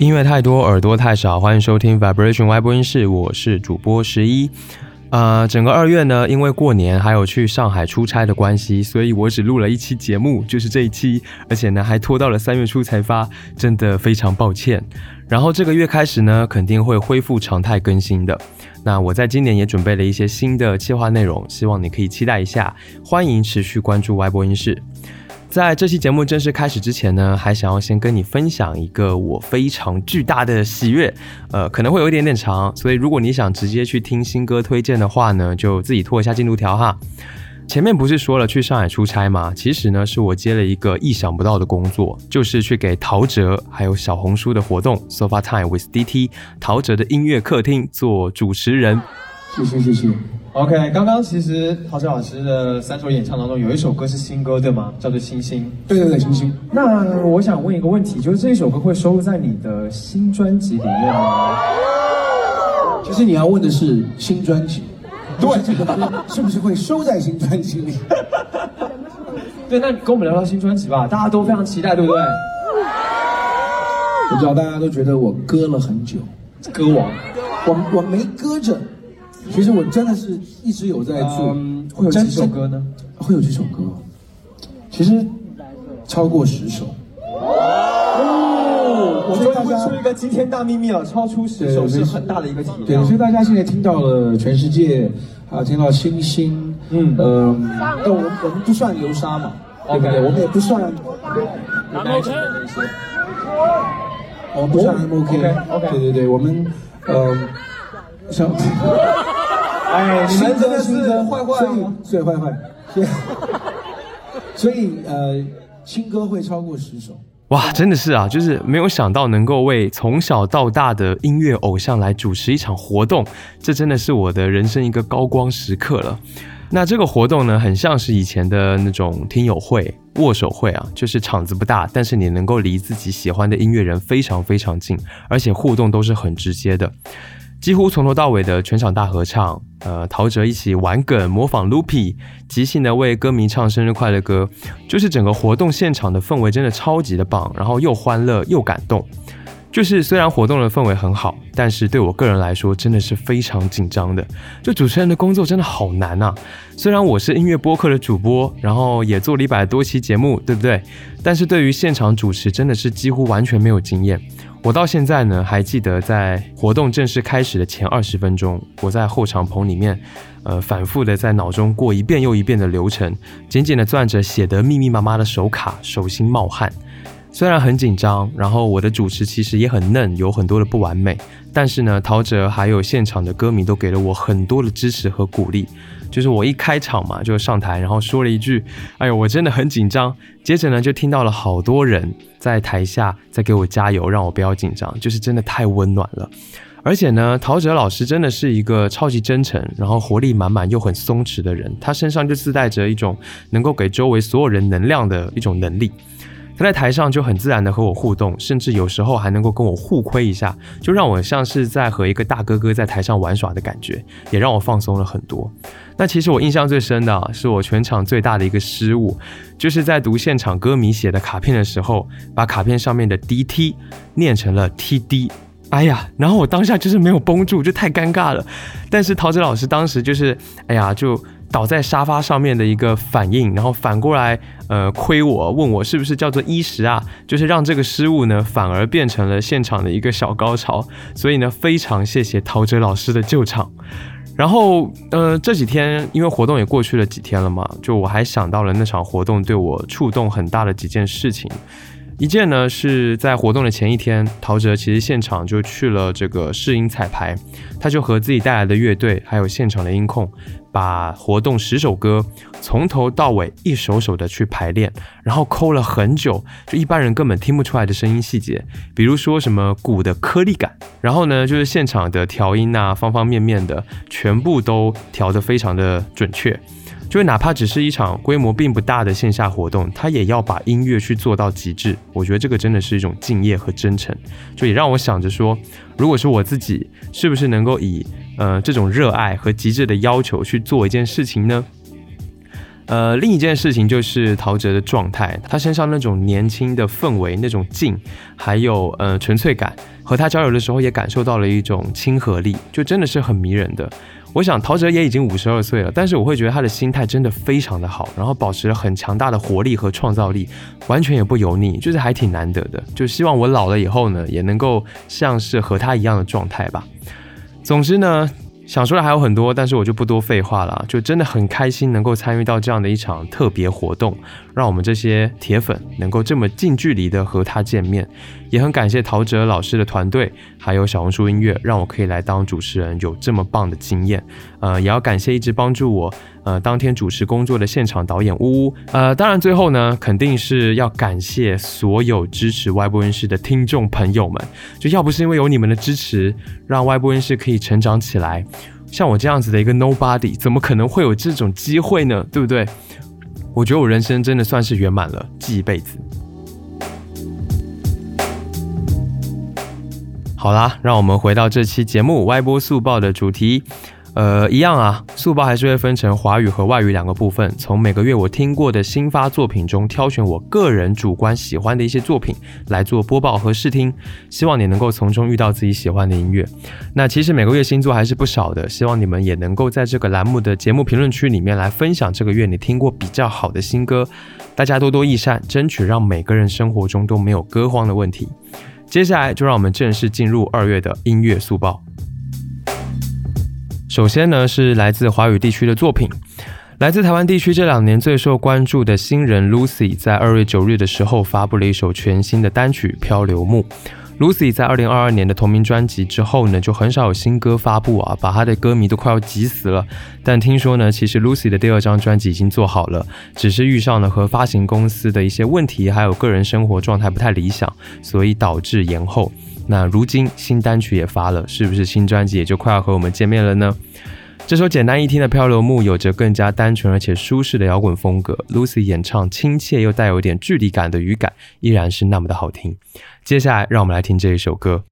音乐太多，耳朵太少，欢迎收听 Vibration 外播音室，我是主播十一。呃，整个二月呢，因为过年还有去上海出差的关系，所以我只录了一期节目，就是这一期，而且呢还拖到了三月初才发，真的非常抱歉。然后这个月开始呢，肯定会恢复常态更新的。那我在今年也准备了一些新的计划内容，希望你可以期待一下，欢迎持续关注 Y 播音室。在这期节目正式开始之前呢，还想要先跟你分享一个我非常巨大的喜悦，呃，可能会有一点点长，所以如果你想直接去听新歌推荐的话呢，就自己拖一下进度条哈。前面不是说了去上海出差吗？其实呢，是我接了一个意想不到的工作，就是去给陶喆还有小红书的活动 Sofa Time with DT 陶喆的音乐客厅做主持人。谢谢谢谢。OK，刚刚其实陶喆老师的三首演唱当中有一首歌是新歌，对吗？叫做《星星》。对对对，星星。那我想问一个问题，就是这一首歌会收录在你的新专辑里面吗？其实你要问的是新专辑，对，这个歌是不是会收在新专辑里？对，那你跟我们聊聊新专辑吧，大家都非常期待，对不对？我知道大家都觉得我搁了很久，歌王，我我没搁着，其实我真的是一直有在做。嗯，会有几首歌呢？会有几首歌，其实超过十首。哦，我终于会出一个惊天大秘密了，超出十首是很大的一个体对，所以大家现在听到了全世界，还有听到星星，嗯。呃，但我们我们不算流沙嘛，对不对？OK。我们也不算南某圈那些，我们不算 M OK，OK，OK 对对对，我们呃，像，哎，你们真的是坏坏所以哦。所以坏坏，所以所以呃，新歌会超过十首。哇，真的是啊，就是没有想到能够为从小到大的音乐偶像来主持一场活动，这真的是我的人生一个高光时刻了。那这个活动呢，很像是以前的那种听友会、握手会啊，就是场子不大，但是你能够离自己喜欢的音乐人非常非常近，而且互动都是很直接的。几乎从头到尾的全场大合唱，呃，陶喆一起玩梗模仿 Loopy，即兴的为歌迷唱生日快乐歌，就是整个活动现场的氛围真的超级的棒，然后又欢乐又感动。就是虽然活动的氛围很好，但是对我个人来说真的是非常紧张的。就主持人的工作真的好难啊！虽然我是音乐播客的主播，然后也做了一百多期节目，对不对？但是对于现场主持真的是几乎完全没有经验。我到现在呢还记得在活动正式开始的前二十分钟，我在后场棚里面，呃，反复的在脑中过一遍又一遍的流程，紧紧的攥着写得密密麻麻的手卡，手心冒汗。虽然很紧张，然后我的主持其实也很嫩，有很多的不完美，但是呢，陶喆还有现场的歌迷都给了我很多的支持和鼓励。就是我一开场嘛，就上台，然后说了一句：“哎呦，我真的很紧张。”接着呢，就听到了好多人在台下在给我加油，让我不要紧张，就是真的太温暖了。而且呢，陶喆老师真的是一个超级真诚，然后活力满满又很松弛的人，他身上就自带着一种能够给周围所有人能量的一种能力。他在台上就很自然的和我互动，甚至有时候还能够跟我互亏一下，就让我像是在和一个大哥哥在台上玩耍的感觉，也让我放松了很多。那其实我印象最深的，是我全场最大的一个失误，就是在读现场歌迷写的卡片的时候，把卡片上面的 DT 念成了 TD。哎呀，然后我当下就是没有绷住，就太尴尬了。但是陶喆老师当时就是，哎呀，就倒在沙发上面的一个反应，然后反过来，呃，亏我，问我是不是叫做一时啊，就是让这个失误呢，反而变成了现场的一个小高潮。所以呢，非常谢谢陶喆老师的救场。然后，呃，这几天因为活动也过去了几天了嘛，就我还想到了那场活动对我触动很大的几件事情。一件呢是在活动的前一天，陶喆其实现场就去了这个试音彩排，他就和自己带来的乐队还有现场的音控，把活动十首歌从头到尾一首首的去排练，然后抠了很久，就一般人根本听不出来的声音细节，比如说什么鼓的颗粒感，然后呢就是现场的调音啊，方方面面的全部都调得非常的准确。就哪怕只是一场规模并不大的线下活动，他也要把音乐去做到极致。我觉得这个真的是一种敬业和真诚，就也让我想着说，如果是我自己，是不是能够以呃这种热爱和极致的要求去做一件事情呢？呃，另一件事情就是陶喆的状态，他身上那种年轻的氛围、那种劲，还有呃纯粹感，和他交流的时候也感受到了一种亲和力，就真的是很迷人的。我想陶喆也已经五十二岁了，但是我会觉得他的心态真的非常的好，然后保持了很强大的活力和创造力，完全也不油腻，就是还挺难得的。就希望我老了以后呢，也能够像是和他一样的状态吧。总之呢。想说的还有很多，但是我就不多废话了。就真的很开心能够参与到这样的一场特别活动，让我们这些铁粉能够这么近距离的和他见面。也很感谢陶喆老师的团队，还有小红书音乐，让我可以来当主持人，有这么棒的经验。呃，也要感谢一直帮助我。呃，当天主持工作的现场导演呜呜，呃，当然最后呢，肯定是要感谢所有支持外部音室的听众朋友们，就要不是因为有你们的支持，让外部音室可以成长起来，像我这样子的一个 nobody，怎么可能会有这种机会呢？对不对？我觉得我人生真的算是圆满了，记一辈子。好啦，让我们回到这期节目歪波速报的主题。呃，一样啊，速报还是会分成华语和外语两个部分。从每个月我听过的新发作品中挑选我个人主观喜欢的一些作品来做播报和试听，希望你能够从中遇到自己喜欢的音乐。那其实每个月新作还是不少的，希望你们也能够在这个栏目的节目评论区里面来分享这个月你听过比较好的新歌。大家多多益善，争取让每个人生活中都没有歌荒的问题。接下来就让我们正式进入二月的音乐速报。首先呢，是来自华语地区的作品。来自台湾地区这两年最受关注的新人 Lucy，在二月九日的时候发布了一首全新的单曲《漂流木》。Lucy 在二零二二年的同名专辑之后呢，就很少有新歌发布啊，把他的歌迷都快要急死了。但听说呢，其实 Lucy 的第二张专辑已经做好了，只是遇上了和发行公司的一些问题，还有个人生活状态不太理想，所以导致延后。那如今新单曲也发了，是不是新专辑也就快要和我们见面了呢？这首简单一听的《漂流木》有着更加单纯而且舒适的摇滚风格，Lucy 演唱亲切又带有点距离感的语感，依然是那么的好听。接下来，让我们来听这一首歌。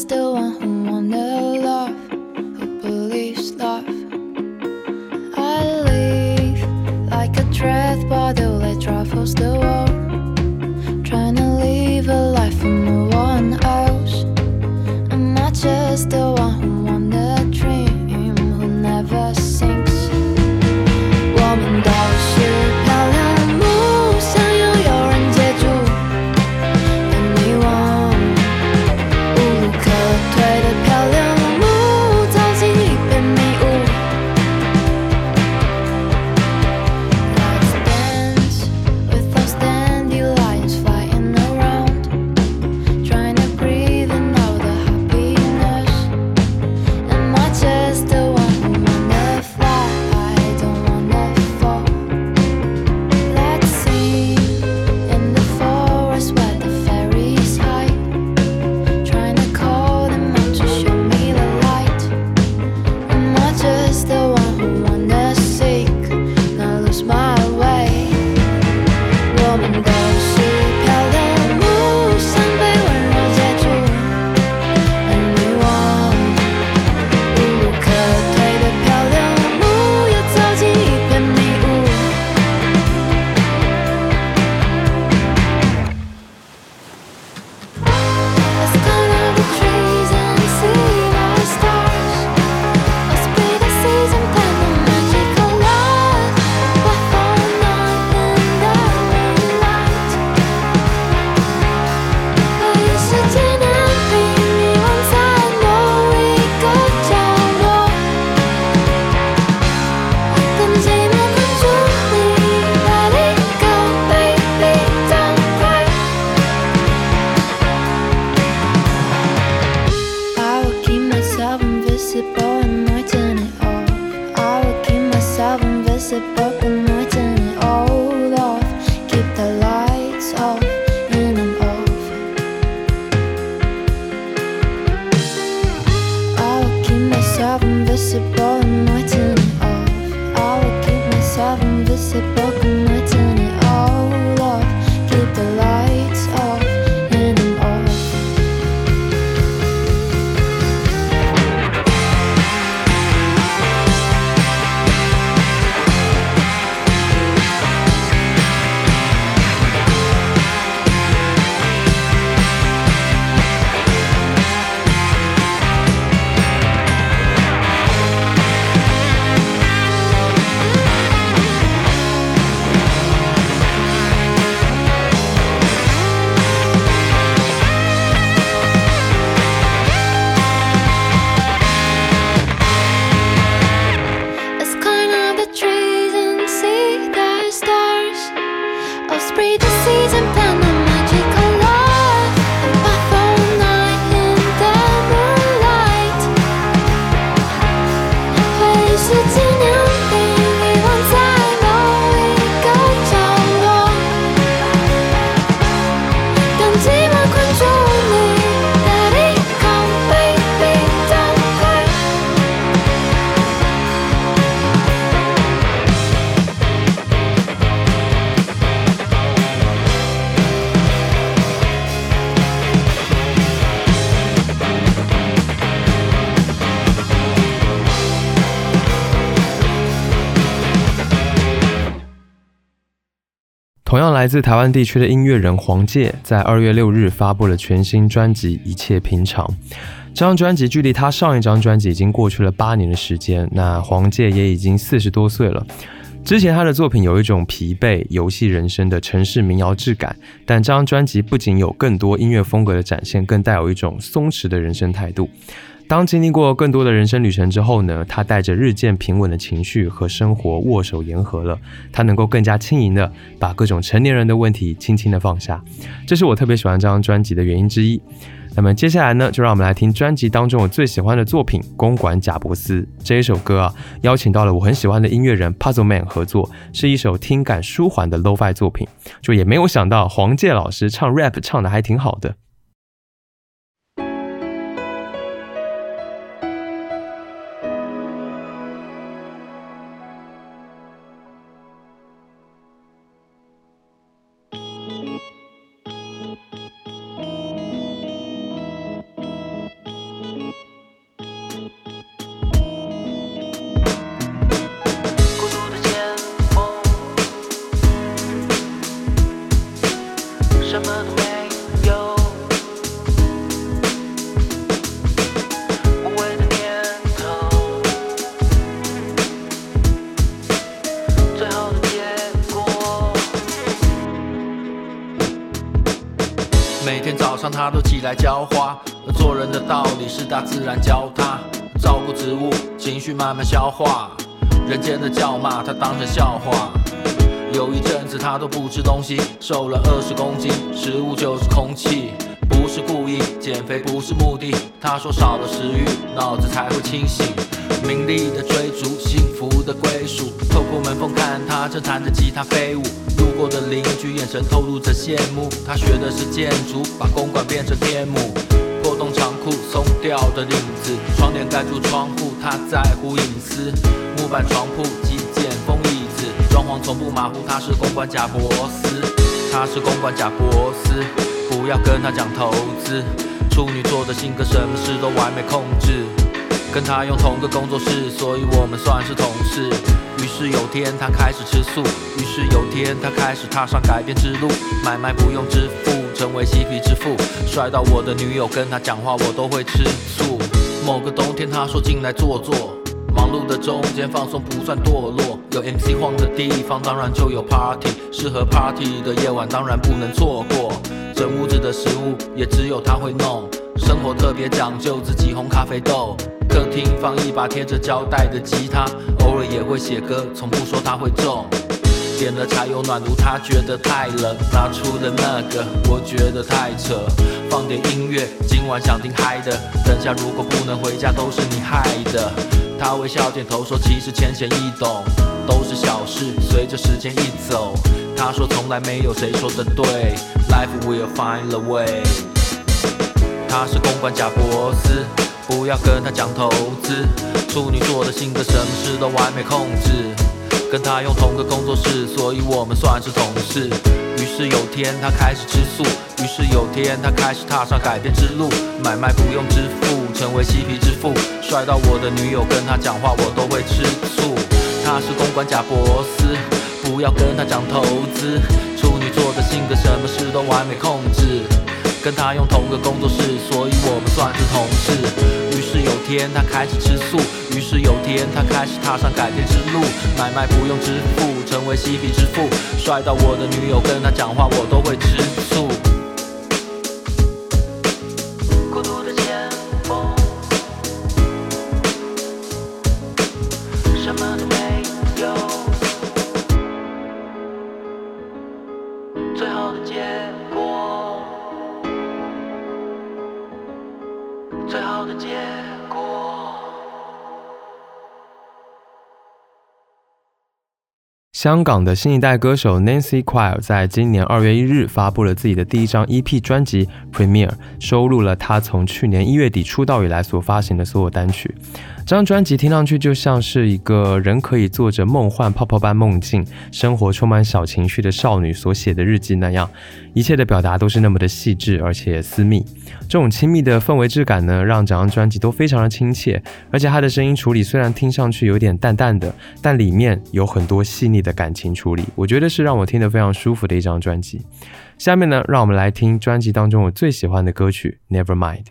Just the one who wanna love, who believes love. I live like a thread bottle that travels the world, trying to live a life for no one else. I'm not just the one 同样来自台湾地区的音乐人黄玠，在二月六日发布了全新专辑《一切平常》。这张专辑距离他上一张专辑已经过去了八年的时间，那黄玠也已经四十多岁了。之前他的作品有一种疲惫、游戏人生的城市民谣质感，但这张专辑不仅有更多音乐风格的展现，更带有一种松弛的人生态度。当经历过更多的人生旅程之后呢，他带着日渐平稳的情绪和生活握手言和了。他能够更加轻盈的把各种成年人的问题轻轻的放下，这是我特别喜欢这张专辑的原因之一。那么接下来呢，就让我们来听专辑当中我最喜欢的作品《公馆贾伯斯》这一首歌啊，邀请到了我很喜欢的音乐人 Puzzle Man 合作，是一首听感舒缓的 Lo-Fi 作品。就也没有想到黄玠老师唱 rap 唱的还挺好的。清醒。名利的追逐，幸福的归属。透过门缝看他正弹着吉他飞舞，路过的邻居眼神透露着羡慕。他学的是建筑，把公馆变成天幕。破洞长裤，松掉的领子，窗帘盖住窗户，他在乎隐私。木板床铺，极简风椅子，装潢从不马虎，他是公馆贾伯斯，他是公馆贾伯斯，不要跟他讲投资。处女座的性格，什么事都完美控制。跟他用同个工作室，所以我们算是同事。于是有天他开始吃素，于是有天他开始踏上改变之路，买卖不用支付，成为嬉皮之父。帅到我的女友跟他讲话，我都会吃醋。某个冬天，他说进来坐坐。忙碌的中间放松不算堕落，有 MC 晃的地方当然就有 party，适合 party 的夜晚当然不能错过。整屋子的食物也只有他会弄，生活特别讲究，自己烘咖啡豆。放一把贴着胶带的吉他，偶尔也会写歌，从不说他会中。点了柴油暖炉，他觉得太冷，拿出的那个，我觉得太扯。放点音乐，今晚想听嗨的，等下如果不能回家，都是你害的。他微笑点头说，其实浅显易懂，都是小事。随着时间一走，他说从来没有谁说的对，Life will find a way。他是公关贾伯斯，不要跟他讲投资。处女座的性格，什么事都完美控制。跟他用同个工作室，所以我们算是同事。于是有天他开始吃素，于是有天他开始踏上改变之路，买卖不用支付，成为嬉皮之父。帅到我的女友跟他讲话我都会吃醋。他是公关贾博斯，不要跟他讲投资。处女座的性格，什么事都完美控制。跟他用同个工作室，所以我们算是同事。于是有天他开始吃素，于是有天他开始踏上改变之路，买卖不用支付，成为嬉皮之父。帅到我的女友跟他讲话我都会吃醋。香港的新一代歌手 Nancy Quayle 在今年二月一日发布了自己的第一张 EP 专辑《Premiere，》，收录了她从去年一月底出道以来所发行的所有单曲。这张专辑听上去就像是一个人可以做着梦幻泡泡般梦境、生活充满小情绪的少女所写的日记那样，一切的表达都是那么的细致而且私密。这种亲密的氛围质感呢，让整张专辑都非常的亲切，而且她的声音处理虽然听上去有点淡淡的，但里面有很多细腻的感情处理，我觉得是让我听得非常舒服的一张专辑。下面呢，让我们来听专辑当中我最喜欢的歌曲《Never Mind》。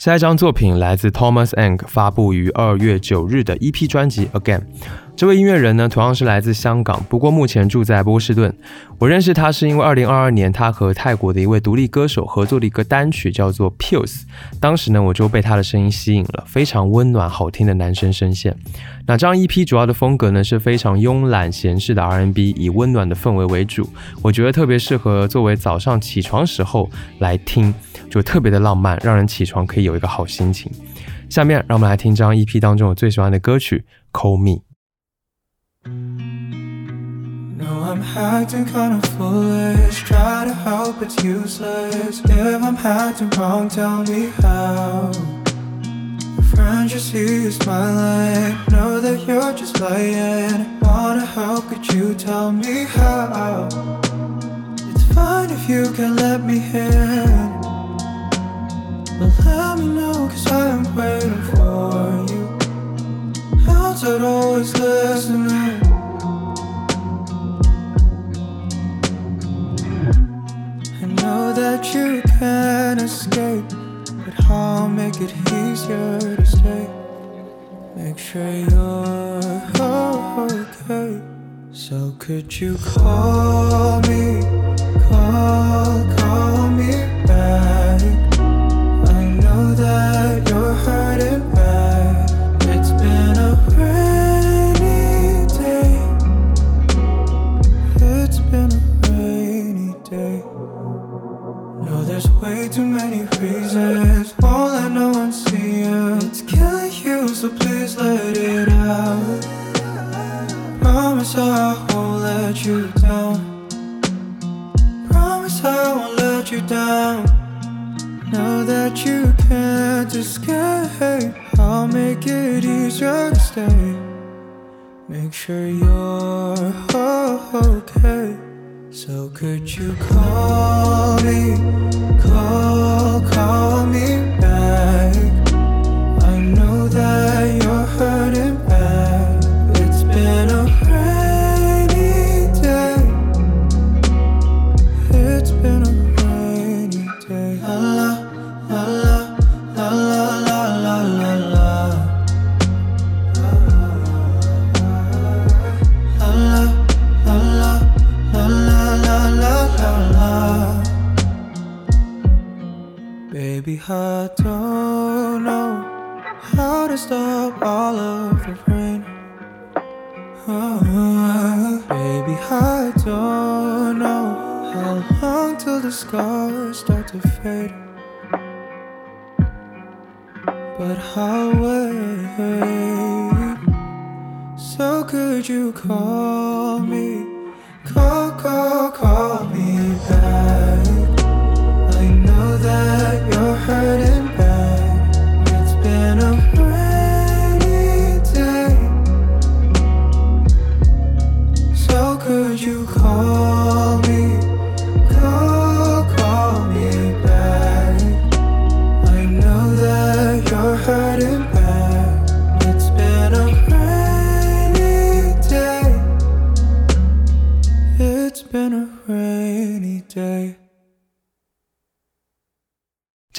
下一张作品来自 Thomas Ang，发布于二月九日的 EP 专辑《Again》。这位音乐人呢，同样是来自香港，不过目前住在波士顿。我认识他是因为二零二二年他和泰国的一位独立歌手合作的一个单曲，叫做《Pills》。当时呢，我就被他的声音吸引了，非常温暖好听的男声声线。那这张 EP 主要的风格呢，是非常慵懒闲适的 R&B，以温暖的氛围为主。我觉得特别适合作为早上起床时候来听，就特别的浪漫，让人起床可以有一个好心情。下面让我们来听这张 EP 当中我最喜欢的歌曲《Call Me》。No, I'm acting kinda foolish. Try to help, it's useless. If I'm acting wrong, tell me how. Your friends just see you smiling. Know that you're just lying. Wanna help, could you tell me how? It's fine if you can let me in. But let me know, cause I'm waiting for you. Outside, always listening. Know that you can't escape, but I'll make it easier to stay. Make sure you're okay. So could you call me, call, call me back? I won't let you down. Promise I won't let you down. Now that you can't escape, I'll make it easier to stay. Make sure you're okay. So could you call me, call, call me back?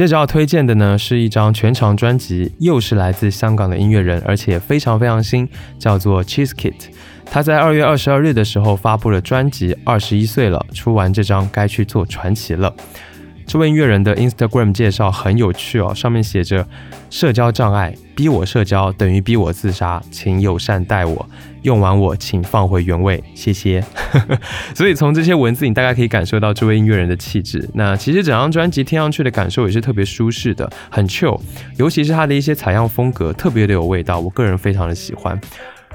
接着要推荐的呢是一张全长专辑，又是来自香港的音乐人，而且非常非常新，叫做 Cheese Kit。他在二月二十二日的时候发布了专辑《二十一岁了》，出完这张该去做传奇了。这位音乐人的 Instagram 介绍很有趣哦，上面写着：社交障碍，逼我社交等于逼我自杀，请友善待我，用完我请放回原位，谢谢。所以从这些文字，你大概可以感受到这位音乐人的气质。那其实整张专辑听上去的感受也是特别舒适的，很 chill，尤其是他的一些采样风格特别的有味道，我个人非常的喜欢。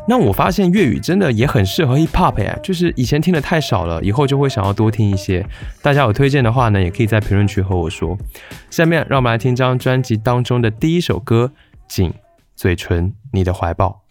那我发现粤语真的也很适合 hip hop 哎，就是以前听的太少了，以后就会想要多听一些。大家有推荐的话呢，也可以在评论区和我说。下面让我们来听张专辑当中的第一首歌《紧嘴唇你的怀抱》。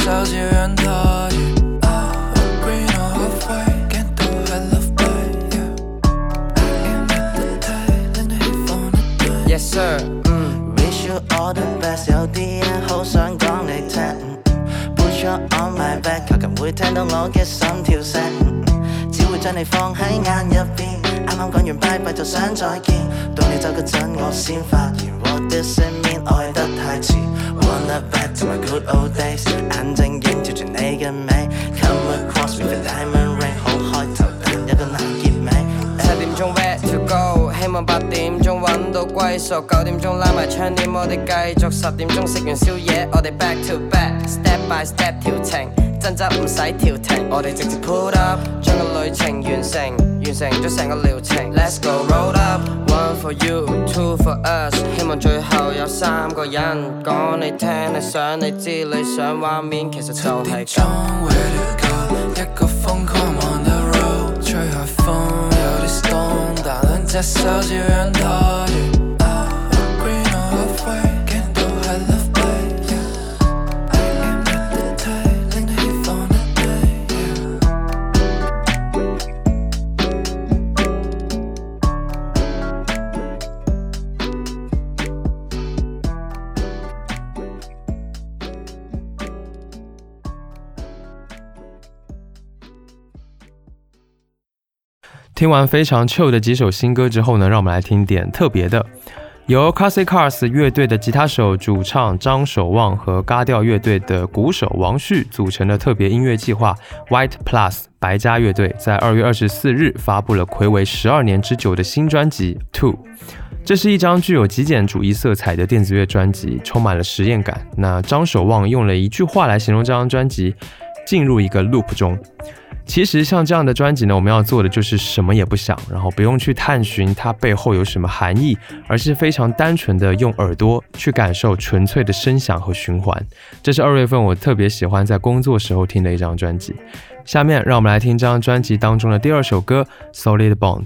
两只手照样拖住。啊，green or halfway，见到系 love by you。I am at the time，令你气放一对。 Yes sir，嗯，wish you all the best，有啲嘢好想讲你听。Put you on my back，靠近会听到我嘅心跳声。只会将你放喺眼入边，啱啱讲完拜拜就想再见。到你走嗰阵，我先发现 What does it mean？爱得太迟 ，Wanna back to my good old days，眼睛映照住你嘅美，Come across with a diamond ring，好開頭但有個難結尾。七點鐘 where to go？希望八點鐘揾到歸宿，九點鐘拉埋窗簾，我哋繼續。十點鐘食完宵夜，我哋 back to back，step by step 調情，爭執唔使調停，我哋直接 put up，將個旅程完成，完成咗成個療程。Let's go roll up，one for you，two for us，希望最后有三个人讲你听，你想你知你想画面，其实就係咁。Where to go？一个疯狂 on the road，吹下風有啲 storm，但兩隻手照樣拖住。听完非常 chill 的几首新歌之后呢，让我们来听点特别的。由 Classic Cars 乐队的吉他手、主唱张守望和嘎调乐队的鼓手王旭组成的特别音乐计划 White Plus 白家乐队，在二月二十四日发布了暌违十二年之久的新专辑《Two》。这是一张具有极简主义色彩的电子乐专辑，充满了实验感。那张守望用了一句话来形容这张专辑：进入一个 loop 中。其实像这样的专辑呢，我们要做的就是什么也不想，然后不用去探寻它背后有什么含义，而是非常单纯的用耳朵去感受纯粹的声响和循环。这是二月份我特别喜欢在工作时候听的一张专辑。下面让我们来听这张专辑当中的第二首歌《Solid Bond》。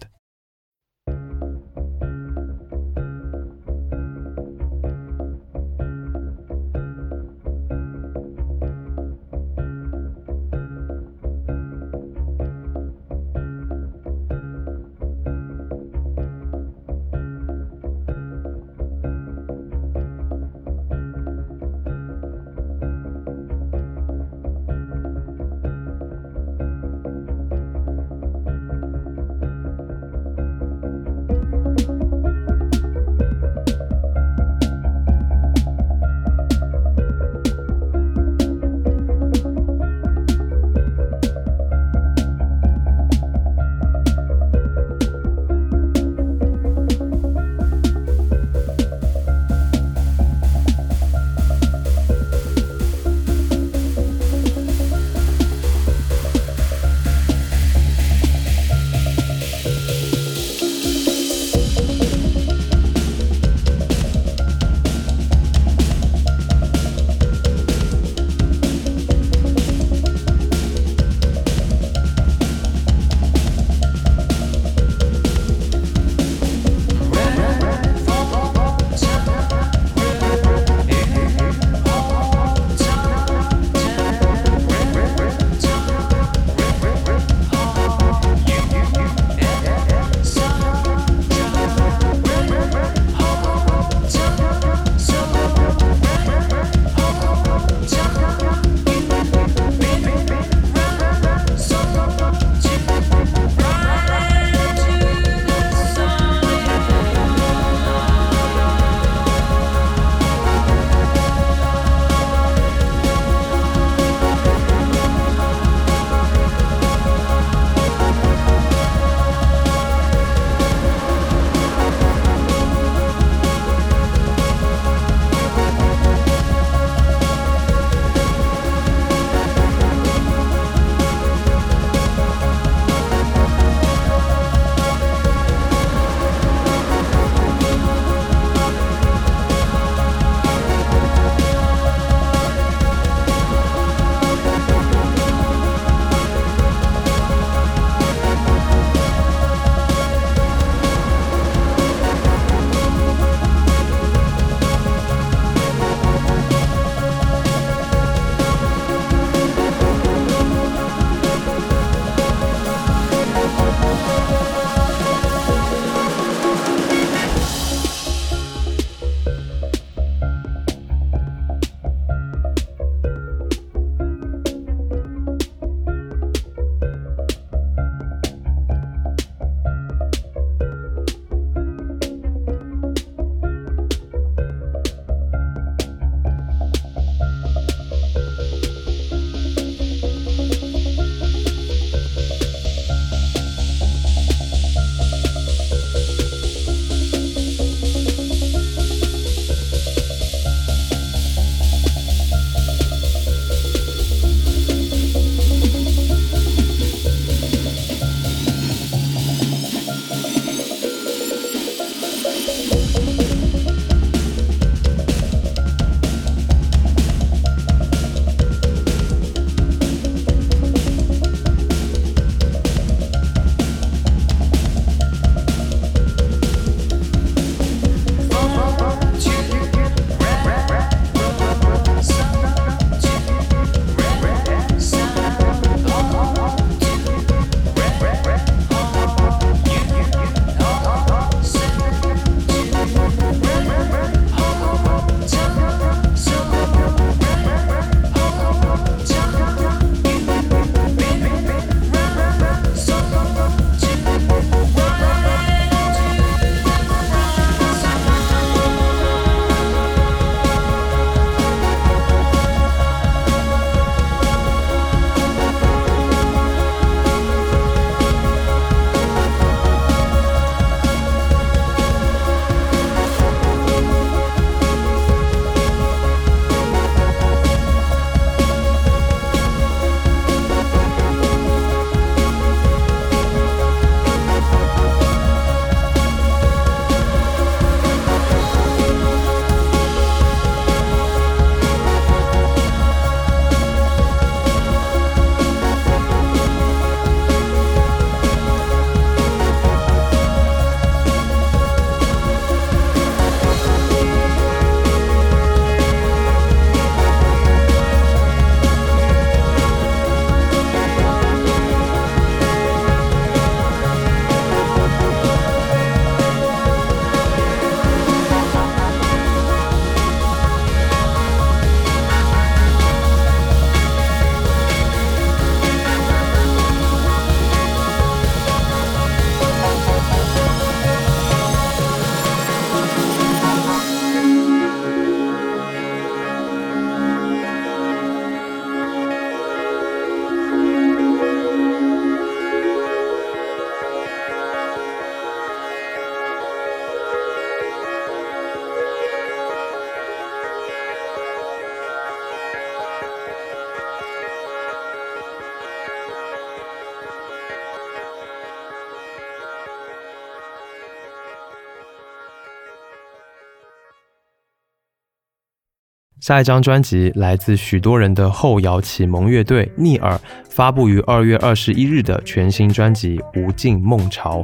下一张专辑来自许多人的后摇启蒙乐队逆耳，发布于二月二十一日的全新专辑《无尽梦潮》。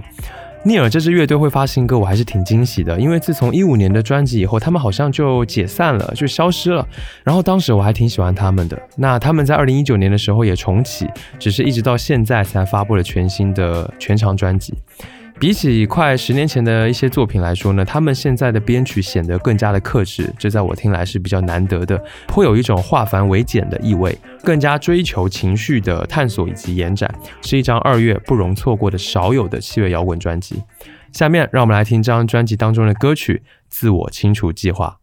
逆耳这支乐队会发新歌，我还是挺惊喜的，因为自从一五年的专辑以后，他们好像就解散了，就消失了。然后当时我还挺喜欢他们的。那他们在二零一九年的时候也重启，只是一直到现在才发布了全新的全长专辑。比起快十年前的一些作品来说呢，他们现在的编曲显得更加的克制，这在我听来是比较难得的，颇有一种化繁为简的意味，更加追求情绪的探索以及延展，是一张二月不容错过的少有的七月摇滚专辑。下面让我们来听这张专辑当中的歌曲《自我清除计划》。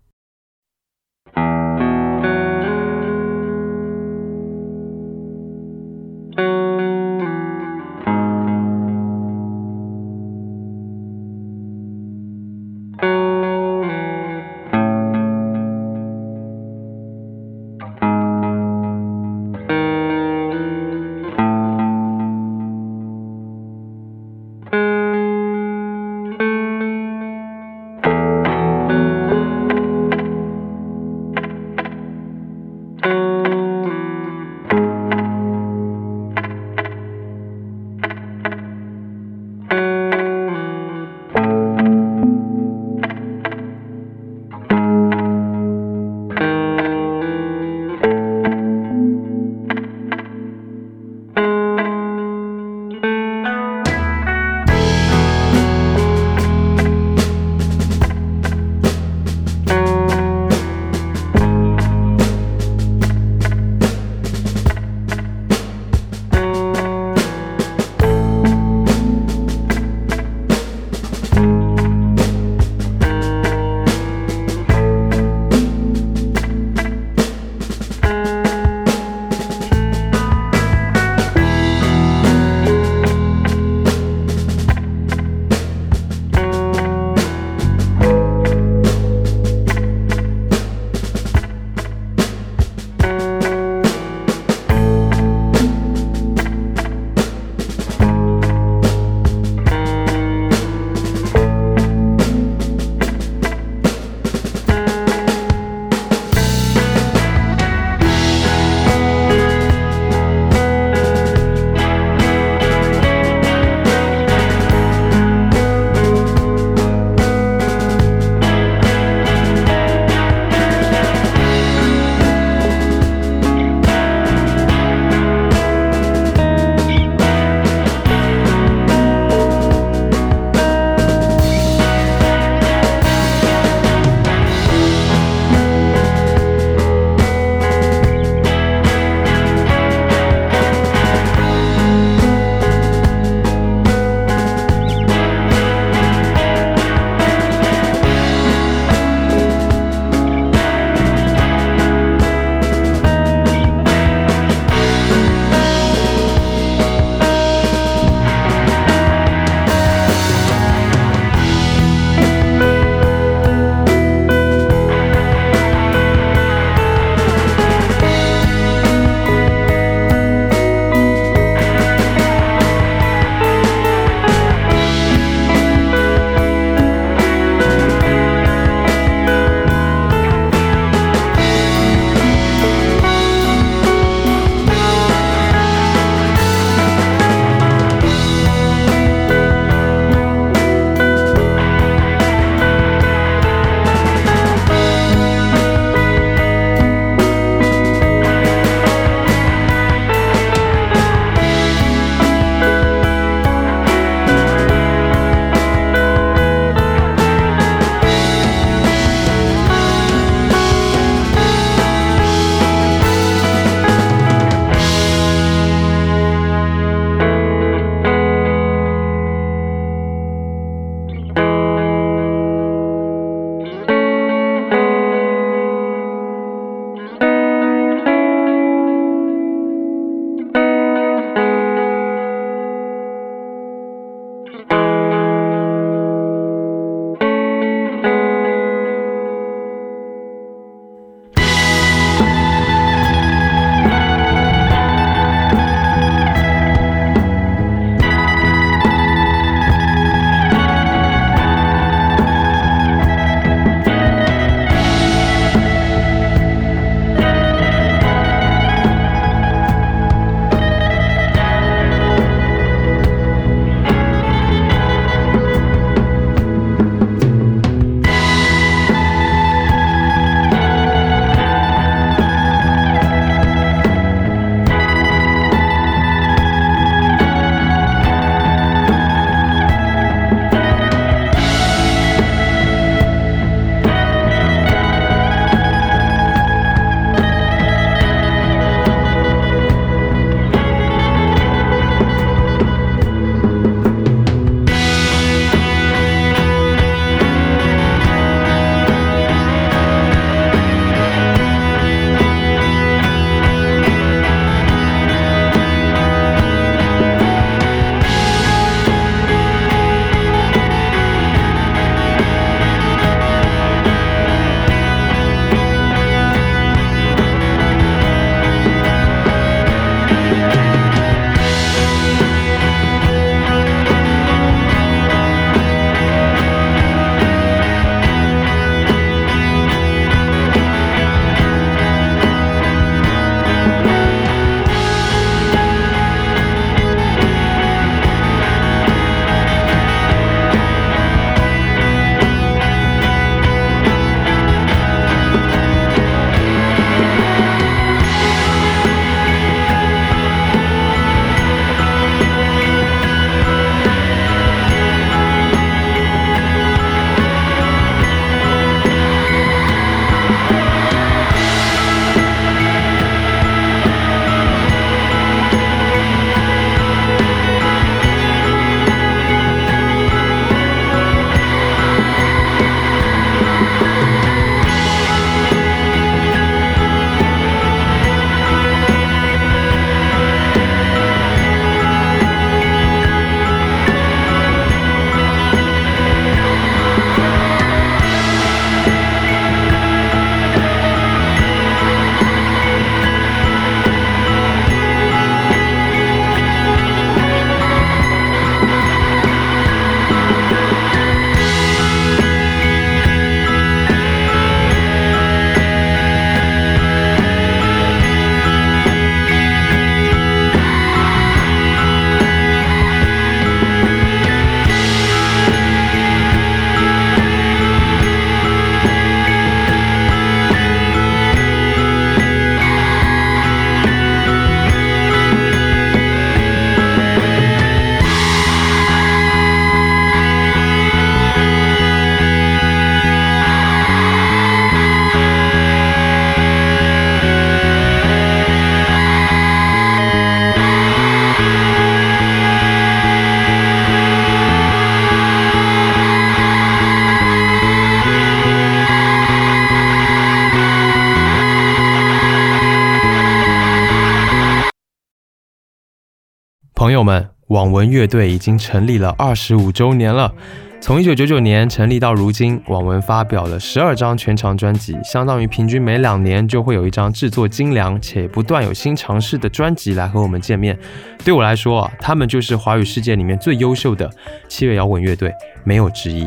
网文乐队已经成立了二十五周年了。从一九九九年成立到如今，网文发表了十二张全长专辑，相当于平均每两年就会有一张制作精良且不断有新尝试的专辑来和我们见面。对我来说，他们就是华语世界里面最优秀的七月摇滚乐队，没有之一。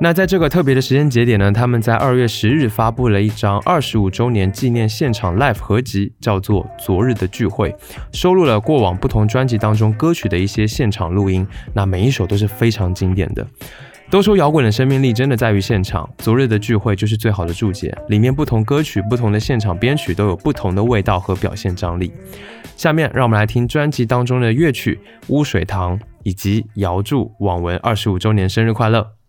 那在这个特别的时间节点呢，他们在二月十日发布了一张二十五周年纪念现场 live 合集，叫做《昨日的聚会》，收录了过往不同专辑当中歌曲的一些现场录音，那每一首都是非常经典的。都说摇滚的生命力真的在于现场，《昨日的聚会》就是最好的注解。里面不同歌曲、不同的现场编曲都有不同的味道和表现张力。下面让我们来听专辑当中的乐曲《污水塘》以及姚祝网文二十五周年生日快乐。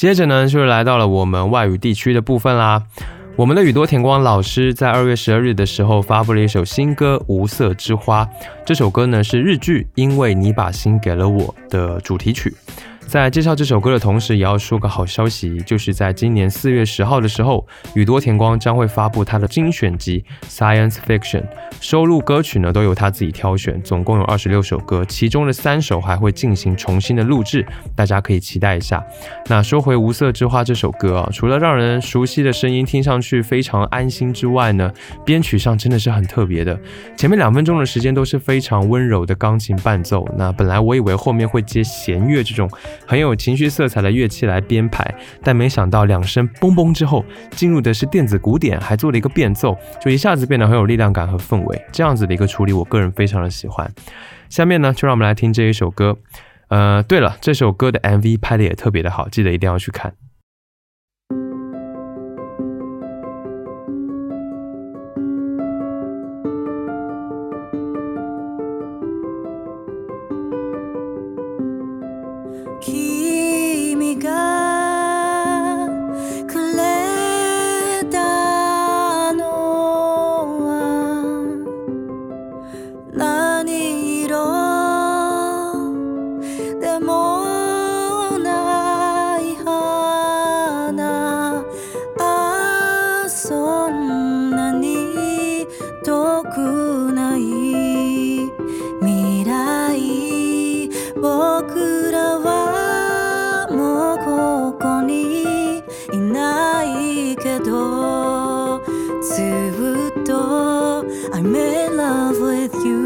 接着呢，就是来到了我们外语地区的部分啦。我们的宇多田光老师在二月十二日的时候发布了一首新歌《无色之花》，这首歌呢是日剧《因为你把心给了我》的主题曲。在介绍这首歌的同时，也要说个好消息，就是在今年四月十号的时候，宇多田光将会发布他的精选集《Science Fiction》，收录歌曲呢都由他自己挑选，总共有二十六首歌，其中的三首还会进行重新的录制，大家可以期待一下。那说回《无色之花》这首歌啊，除了让人熟悉的声音听上去非常安心之外呢，编曲上真的是很特别的。前面两分钟的时间都是非常温柔的钢琴伴奏，那本来我以为后面会接弦乐这种。很有情绪色彩的乐器来编排，但没想到两声嘣嘣之后，进入的是电子鼓点，还做了一个变奏，就一下子变得很有力量感和氛围。这样子的一个处理，我个人非常的喜欢。下面呢，就让我们来听这一首歌。呃，对了，这首歌的 MV 拍的也特别的好，记得一定要去看。I'm in love with you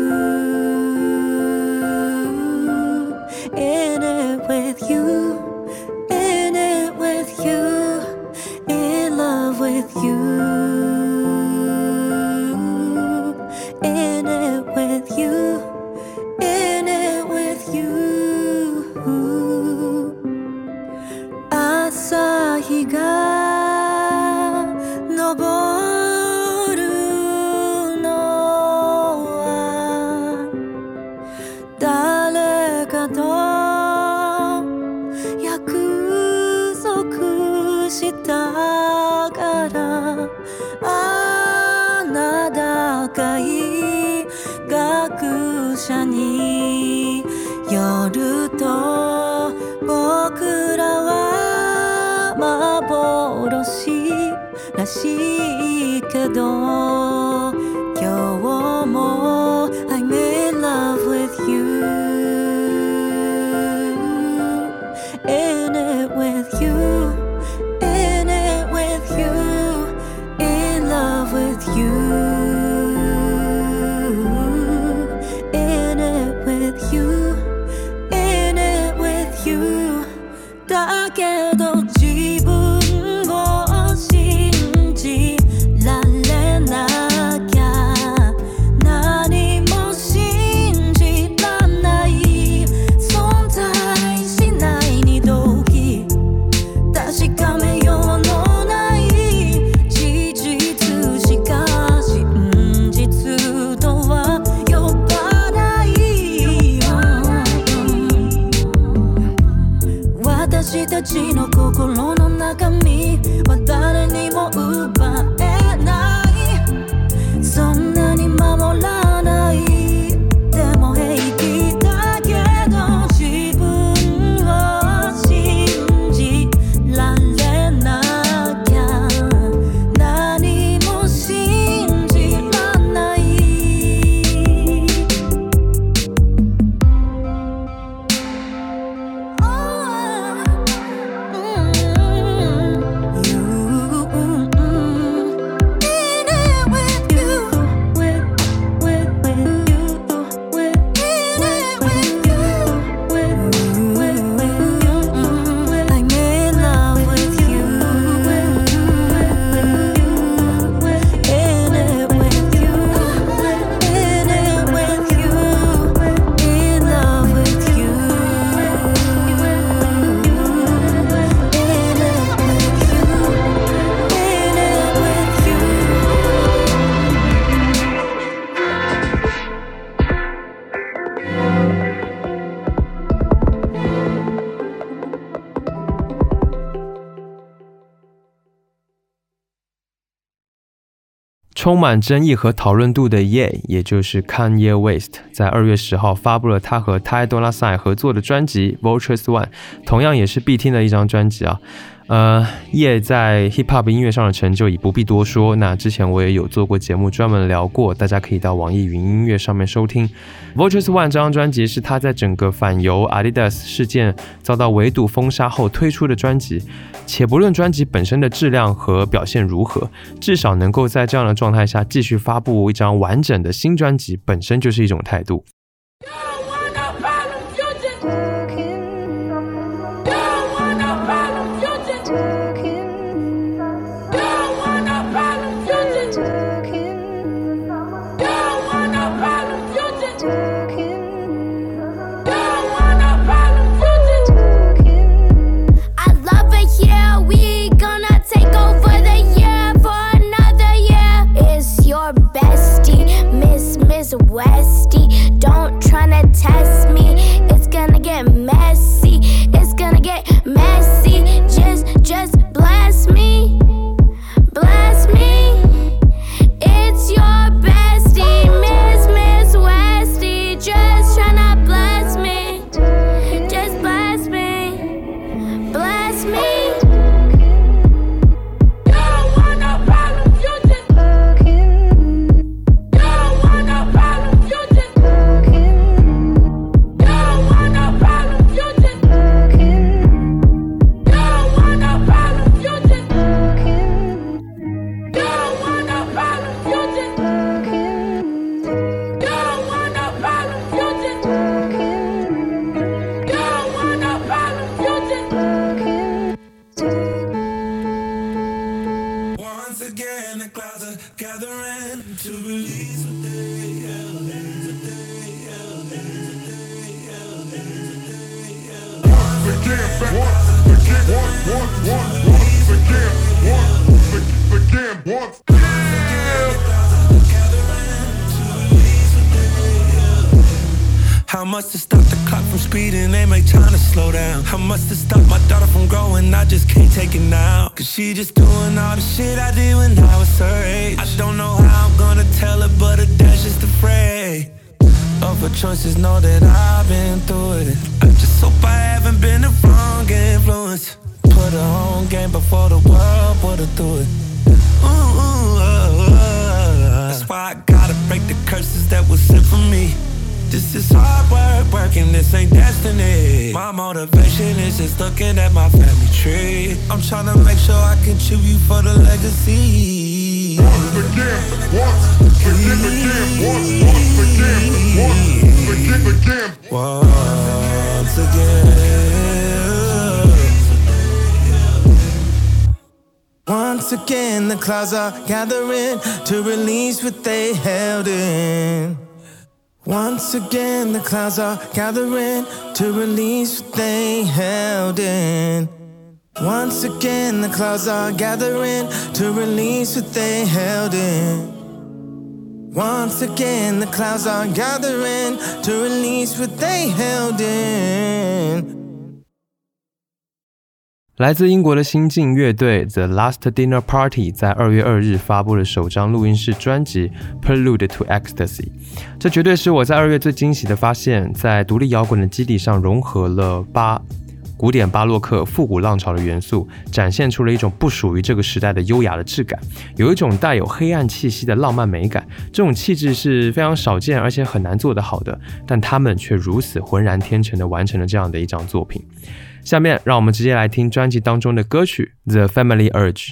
充满争议和讨论度的 Ye，也就是 Kanye West，在二月十号发布了他和 Ty Dolla Sign 合作的专辑《Vultures One》，同样也是必听的一张专辑啊。呃，叶在 hip hop 音乐上的成就已不必多说。那之前我也有做过节目专门聊过，大家可以到网易云音乐上面收听。Vultures One 这张专辑是他在整个反犹 Adidas 事件遭到围堵封杀后推出的专辑。且不论专辑本身的质量和表现如何，至少能够在这样的状态下继续发布一张完整的新专辑，本身就是一种态度。How much to stop the clock from speeding? They make China slow down. I much to stop my daughter from growing? I just can't take it now. Cause she just doing all the shit I did when I was her age. I don't know how I'm gonna tell her, but her dad's just afraid of her choices. Know that I've been through it. I just hope I haven't been the wrong influence. Put her on game before the world put her through it. Ooh, ooh, uh. That's why I gotta break the curses that were sent for me. This is hard work, working, this ain't destiny. My motivation is just looking at my family tree. I'm trying to make sure I contribute for the legacy. Once again, once again, again, once, once again, once again, again. Once again. Once again, the clouds are gathering to release what they held in. Once again, the clouds are gathering to release what they held in. Once again, the clouds are gathering to release what they held in. Once again, the clouds are gathering to release what they held in. 来自英国的新晋乐队 The Last Dinner Party 在二月二日发布了首张录音室专辑《Prelude to Ecstasy》，这绝对是我在二月最惊喜的发现，在独立摇滚的基底上融合了巴古典巴洛克、复古浪潮的元素，展现出了一种不属于这个时代的优雅的质感，有一种带有黑暗气息的浪漫美感。这种气质是非常少见，而且很难做得好的，但他们却如此浑然天成地完成了这样的一张作品。下面让我们直接来听专辑当中的歌曲《The Family Urge》。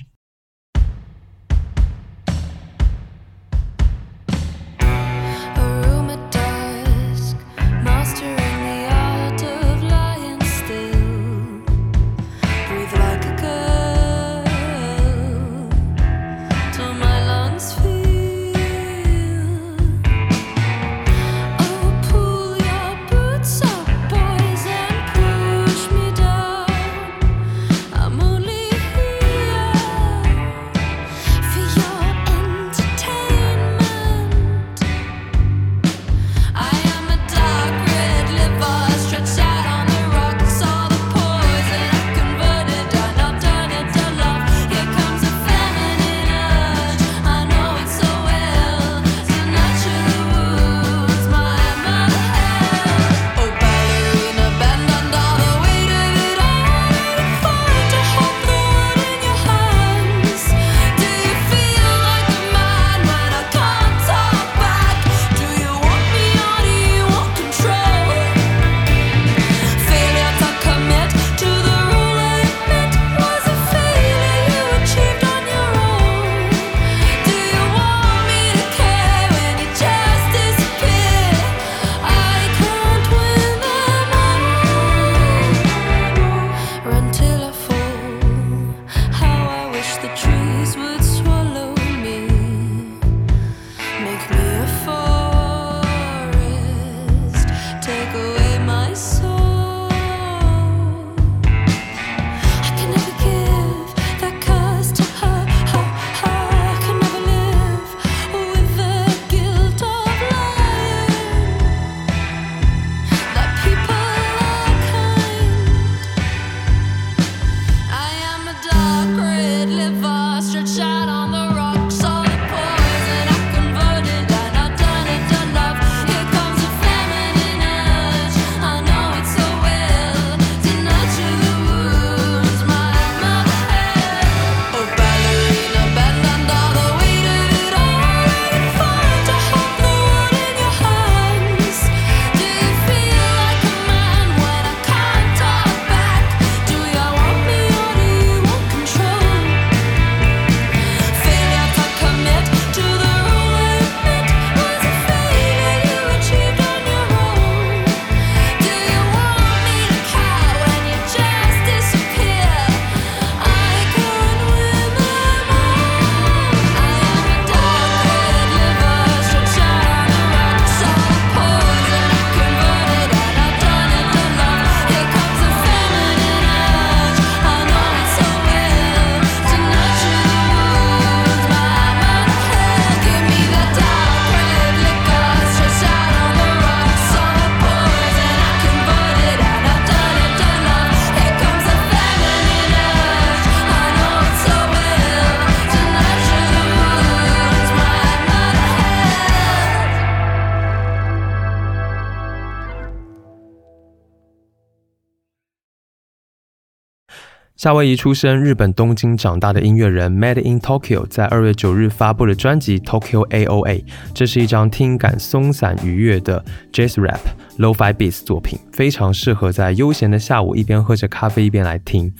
夏威夷出生、日本东京长大的音乐人 Made in Tokyo 在二月九日发布了专辑《Tokyo AOA》，这是一张听感松散愉悦的 Jazz Rap Lo-Fi Beats 作品，非常适合在悠闲的下午一边喝着咖啡一边来听。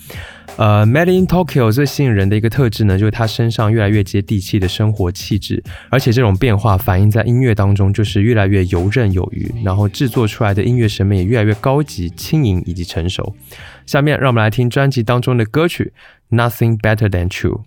呃，Made in Tokyo 最吸引人的一个特质呢，就是他身上越来越接地气的生活气质，而且这种变化反映在音乐当中，就是越来越游刃有余，然后制作出来的音乐审美也越来越高级、轻盈以及成熟。下面让我们来听专辑当中的歌曲《Nothing Better Than True》。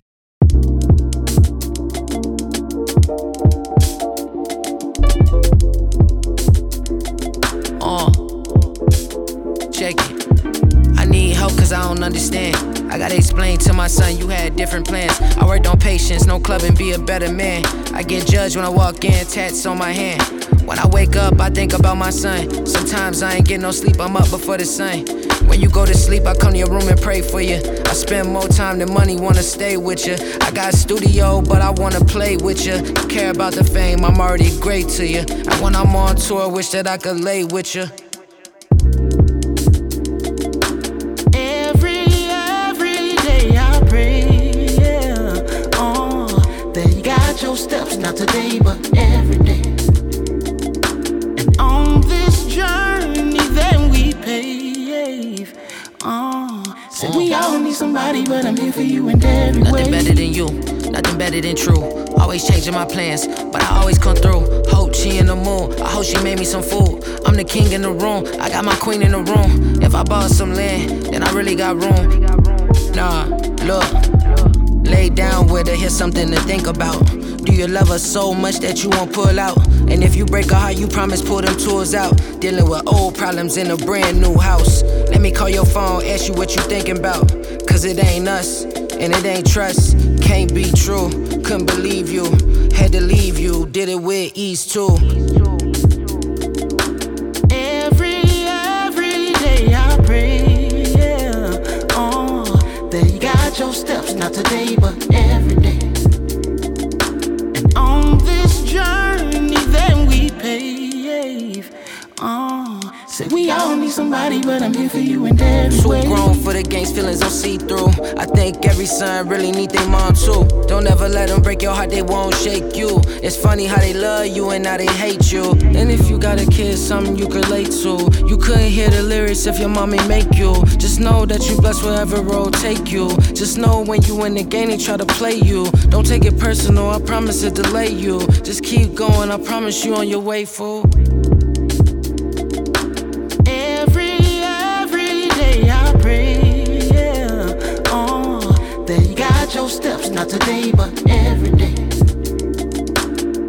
I cause I don't understand. I gotta explain to my son you had different plans. I worked on patience, no clubbing, be a better man. I get judged when I walk in, tats on my hand. When I wake up, I think about my son. Sometimes I ain't get no sleep, I'm up before the sun. When you go to sleep, I come to your room and pray for you. I spend more time than money, wanna stay with you. I got a studio, but I wanna play with you. Care about the fame, I'm already great to you. And when I'm on tour, wish that I could lay with you. Steps, not today, but every day. And on this journey that we pave, oh, said we all need somebody, but I'm here for you in every way. Nothing better than you, nothing better than true. Always changing my plans, but I always come through. Hope she in the mood, I hope she made me some food. I'm the king in the room, I got my queen in the room. If I bought some land, then I really got room. Nah, look, lay down with her, here's something to think about. Do you love her so much that you won't pull out? And if you break her heart, you promise pull them tools out. Dealing with old problems in a brand new house. Let me call your phone, ask you what you thinking about. Cause it ain't us, and it ain't trust. Can't be true, couldn't believe you. Had to leave you, did it with ease too. Every, every day I pray. Oh, that got your steps, not today, but every day. Say we all need somebody, but I'm here for you in every Too way. grown for the game's feelings don't see through. I think every son really need their mom too. Don't ever let them break your heart, they won't shake you. It's funny how they love you and now they hate you. And if you got a kid, something you could relate to. You couldn't hear the lyrics if your mommy make you. Just know that you blessed wherever road take you. Just know when you in the game, they try to play you. Don't take it personal, I promise to delay you. Just keep going, I promise you on your way, fool. Steps, not today, but every day.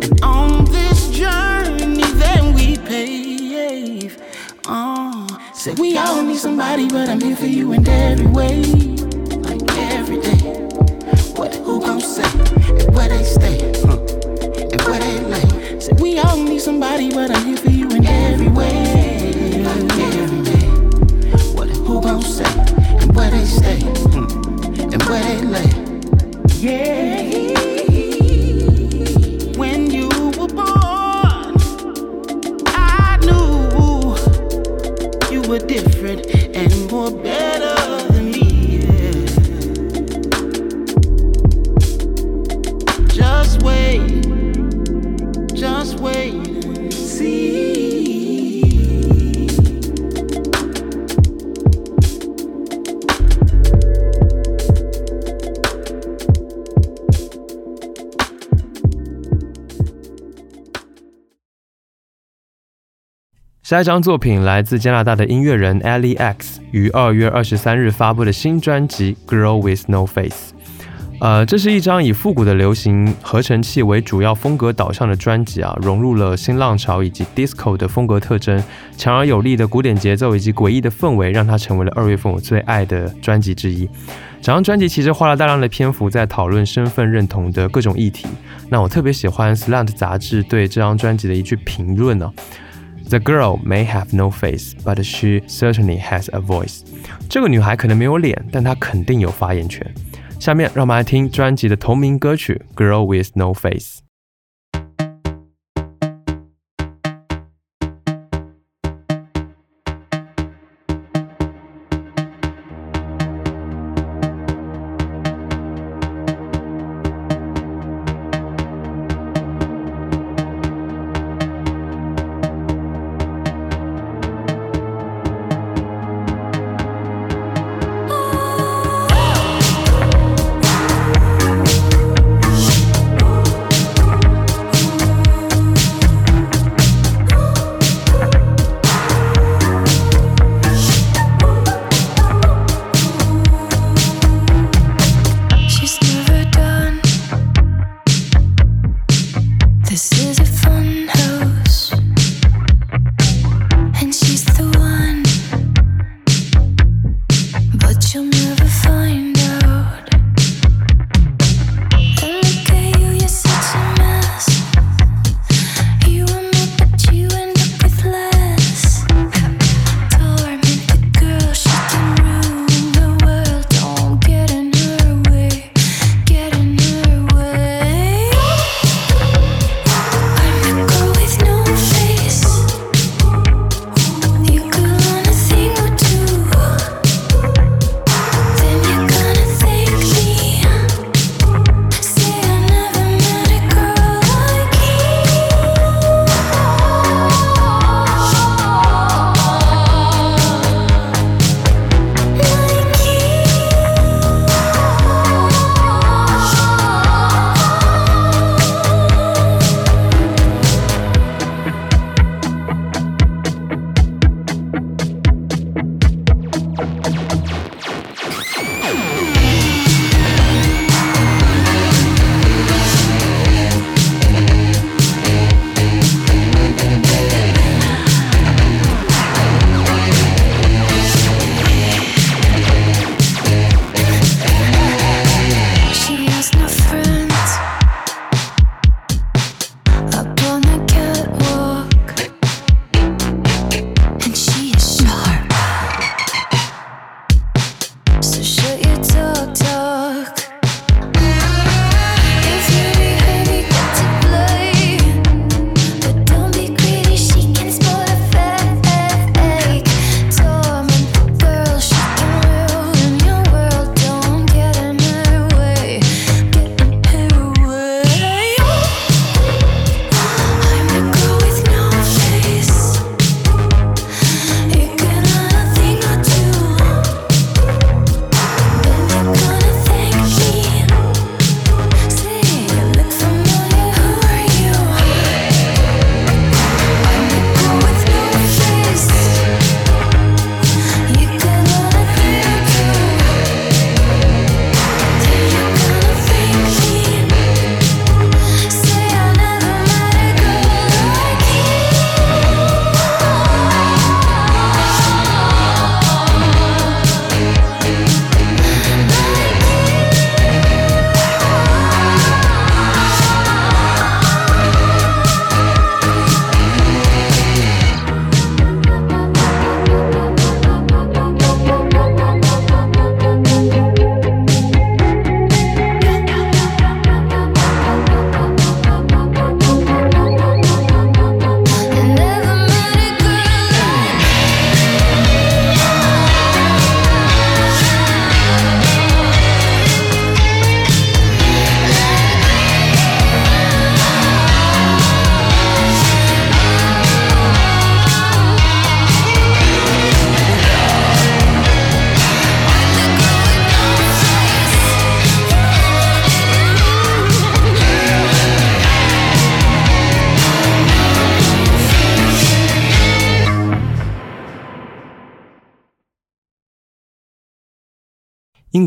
And on this journey that we pave, oh, say we all need somebody, but I'm here for you in every way. Like every day. What who gon' say? And where they stay? Huh. And where they lay? Say we all need somebody, but I'm here for you in every way. Like every day. What who gon' say? And where they stay? Hmm. And where they lay? Yeah. 下一张作品来自加拿大的音乐人 Ali X 于二月二十三日发布的新专辑《Girl with No Face》。呃，这是一张以复古的流行合成器为主要风格导向的专辑啊，融入了新浪潮以及 disco 的风格特征，强而有力的古典节奏以及诡异的氛围，让它成为了二月份我最爱的专辑之一。整张专辑其实花了大量的篇幅在讨论身份认同的各种议题。那我特别喜欢《Slant》杂志对这张专辑的一句评论呢、The girl may have no face, but she certainly has a voice。这个女孩可能没有脸，但她肯定有发言权。下面让我们来听专辑的同名歌曲《Girl with No Face》。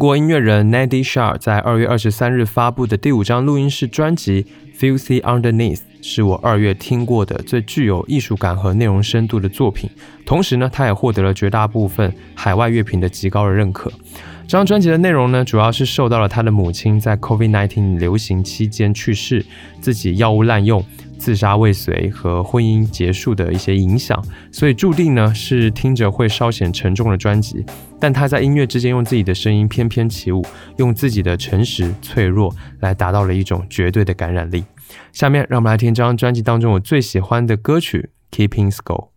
国音乐人 Nadie Shar 在二月二十三日发布的第五张录音室专辑《Filthy Underneath》是我二月听过的最具有艺术感和内容深度的作品。同时呢，他也获得了绝大部分海外乐评的极高的认可。这张专辑的内容呢，主要是受到了他的母亲在 COVID-19 流行期间去世，自己药物滥用、自杀未遂和婚姻结束的一些影响，所以注定呢是听着会稍显沉重的专辑。但他在音乐之间用自己的声音翩翩起舞，用自己的诚实脆弱来达到了一种绝对的感染力。下面让我们来听这张专辑当中我最喜欢的歌曲《Keeping Score》。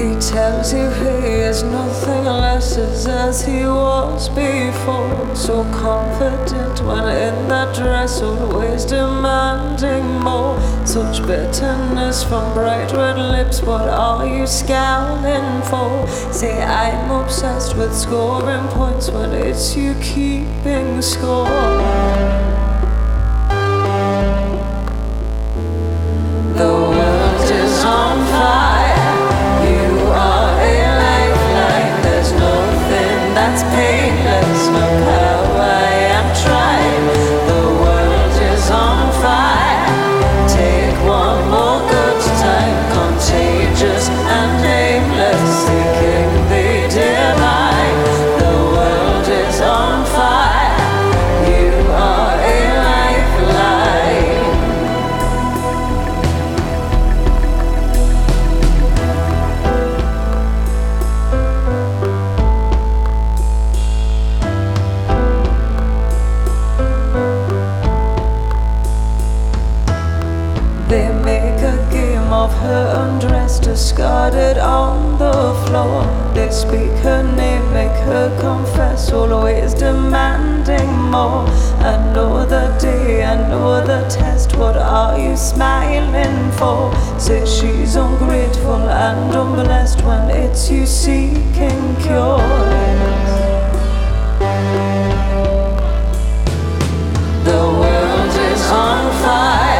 He tells you he is nothing less as he was before. So confident when in that dress, always demanding more. Such bitterness from bright red lips, what are you scowling for? Say I'm obsessed with scoring points when it's you keeping score. The world is on fire. That's painless. Look how I am trying. On the floor. They speak her name, make her confess, always demanding more. I know the day, I know the test. What are you smiling for? Say she's ungrateful and unblessed when it's you seeking cures. The world is on fire.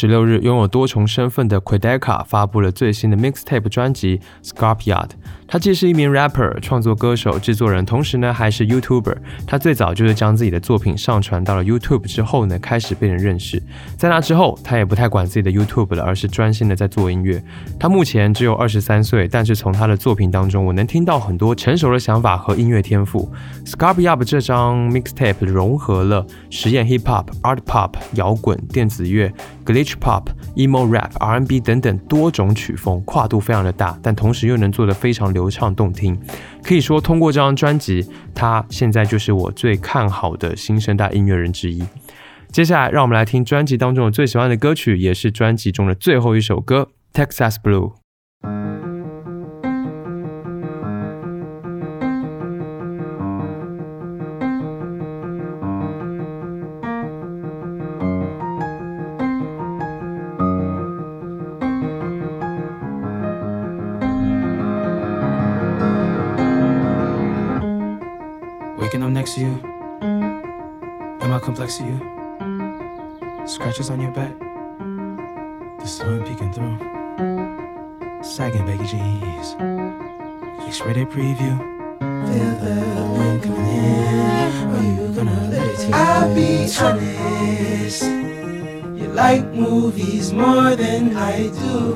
十六日，拥有多重身份的 Quedeca 发布了最新的 mixtape 专辑《Scarpyard》。他既是一名 rapper、创作歌手、制作人，同时呢还是 YouTuber。他最早就是将自己的作品上传到了 YouTube 之后呢，开始被人认识。在那之后，他也不太管自己的 YouTube 了，而是专心的在做音乐。他目前只有二十三岁，但是从他的作品当中，我能听到很多成熟的想法和音乐天赋。Scarpyard 这张 mixtape 融合了实验 hip hop、art pop、摇滚、电子乐。glitch pop、emo rap、R&B 等等多种曲风，跨度非常的大，但同时又能做得非常流畅动听。可以说，通过这张专辑，他现在就是我最看好的新生代音乐人之一。接下来，让我们来听专辑当中我最喜欢的歌曲，也是专辑中的最后一首歌《Texas Blue》。I to you? Scratches on your back. The sun peeking through. Sagging baggy jeans. X-rated preview. Feel the wind coming in. Are you gonna let it take I'll be honest. You like movies more than I do.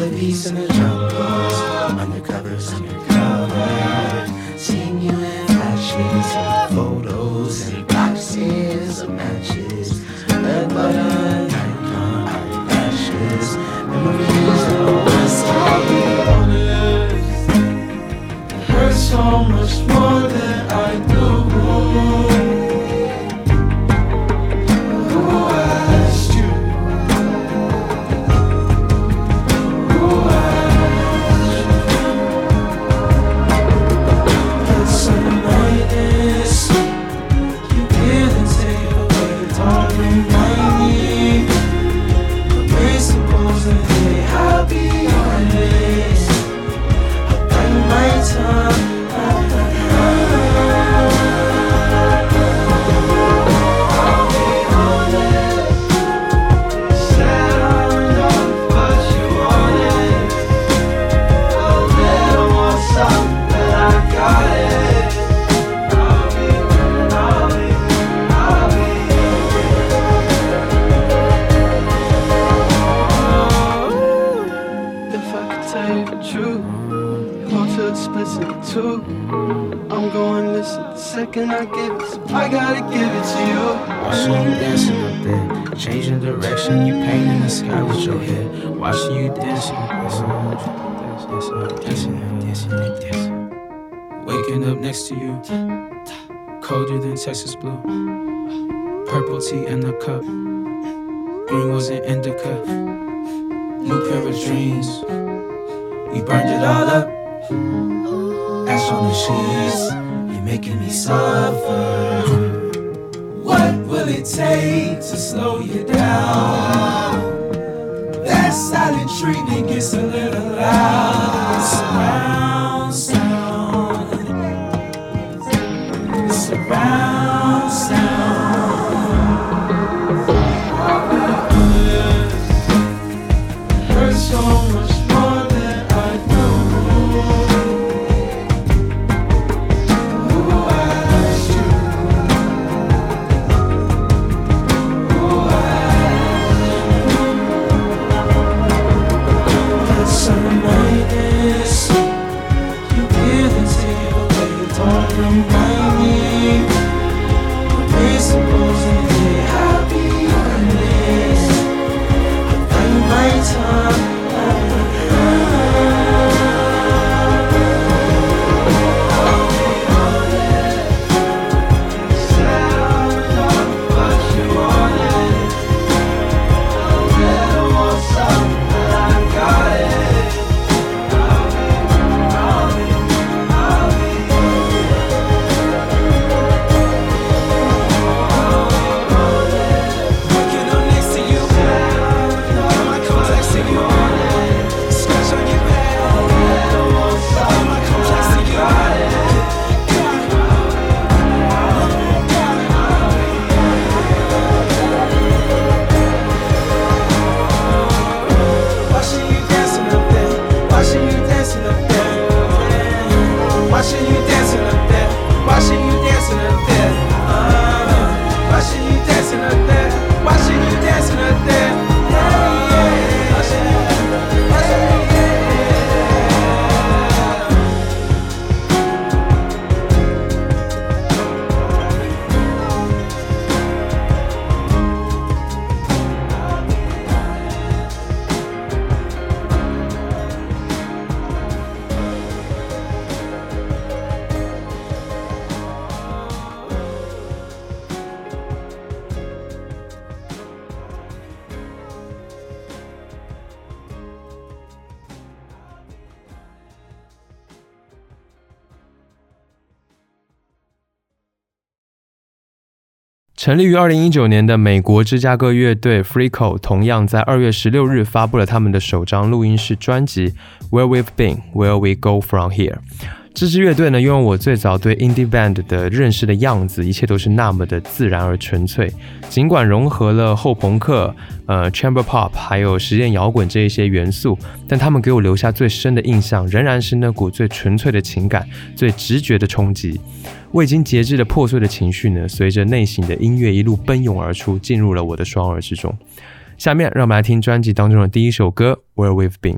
The beats in the jungles, Texas blue. Purple tea in the cup, green was an indica. New pair of dreams, we burned it all up. Ash on the sheets, you're making me suffer. What will it take to slow you down? That silent treatment gets a little loud. 成立于二零一九年的美国芝加哥乐队 Freako，同样在二月十六日发布了他们的首张录音室专辑《Where We've Been, Where We Go From Here》。这支乐队呢，拥有我最早对 indie band 的认识的样子，一切都是那么的自然而纯粹。尽管融合了后朋克、呃 chamber pop 还有实验摇滚这一些元素，但他们给我留下最深的印象，仍然是那股最纯粹的情感、最直觉的冲击。未经节制的破碎的情绪呢，随着内省的音乐一路奔涌而出，进入了我的双耳之中。下面让我们来听专辑当中的第一首歌《Where We've Been》。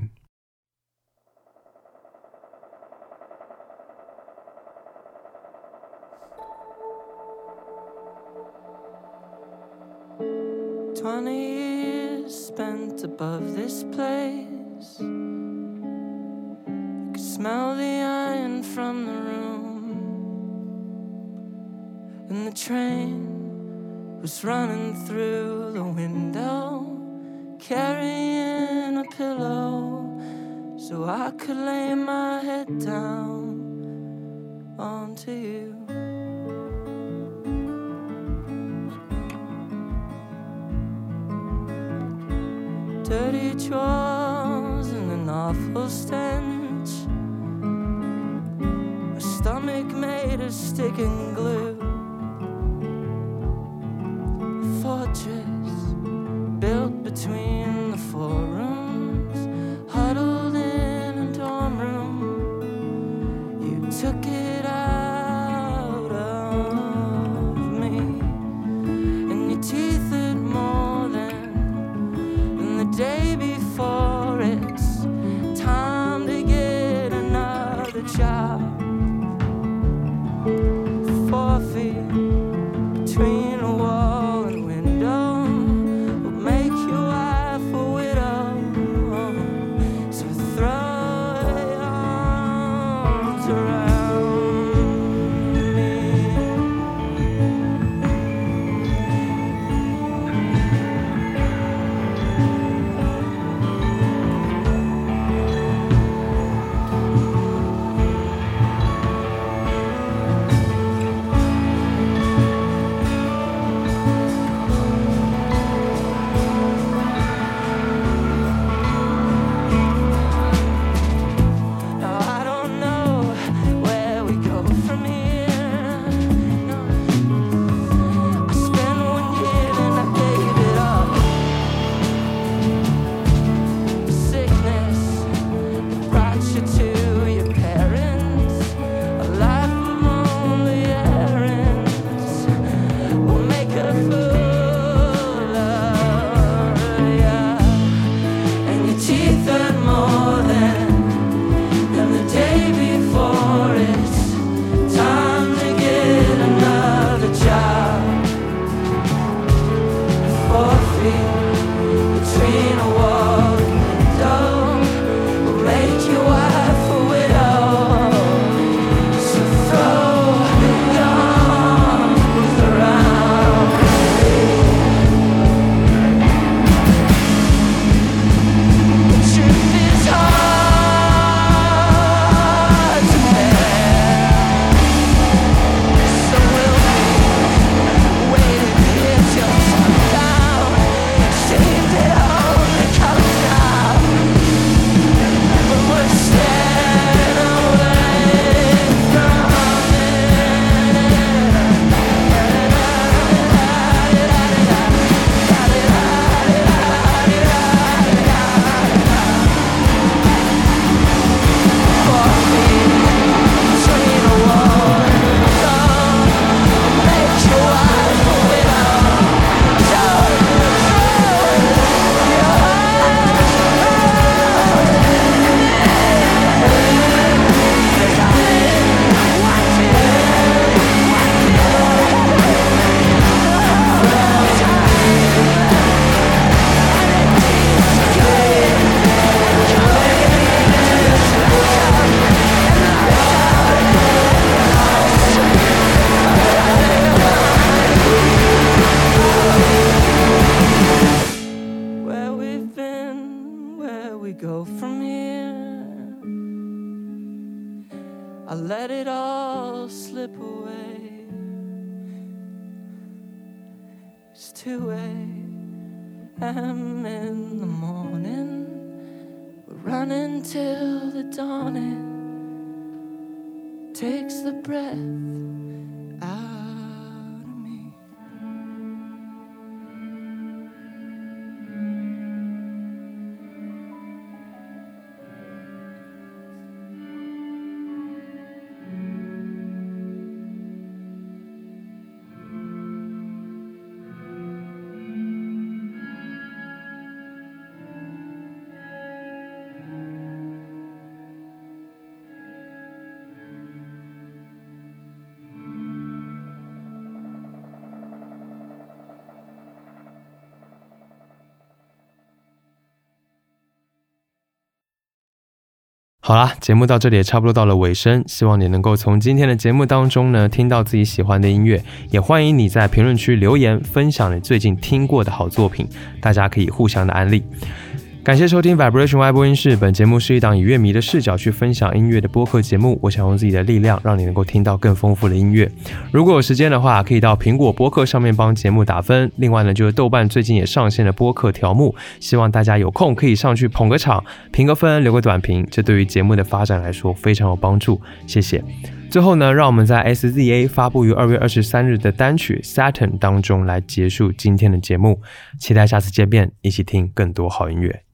smell the iron from the room. And the train was running through the window, carrying a pillow so I could lay my head down onto you. Dirty chores and an awful stench stick and glue. A fortress built between the four. 好啦，节目到这里也差不多到了尾声，希望你能够从今天的节目当中呢听到自己喜欢的音乐，也欢迎你在评论区留言分享你最近听过的好作品，大家可以互相的安利。感谢收听 Vibration Y 播音室，本节目是一档以乐迷的视角去分享音乐的播客节目。我想用自己的力量，让你能够听到更丰富的音乐。如果有时间的话，可以到苹果播客上面帮节目打分。另外呢，就是豆瓣最近也上线了播客条目，希望大家有空可以上去捧个场，评个分，留个短评，这对于节目的发展来说非常有帮助。谢谢。最后呢，让我们在 SZA 发布于二月二十三日的单曲《Saturn》当中来结束今天的节目。期待下次见面，一起听更多好音乐。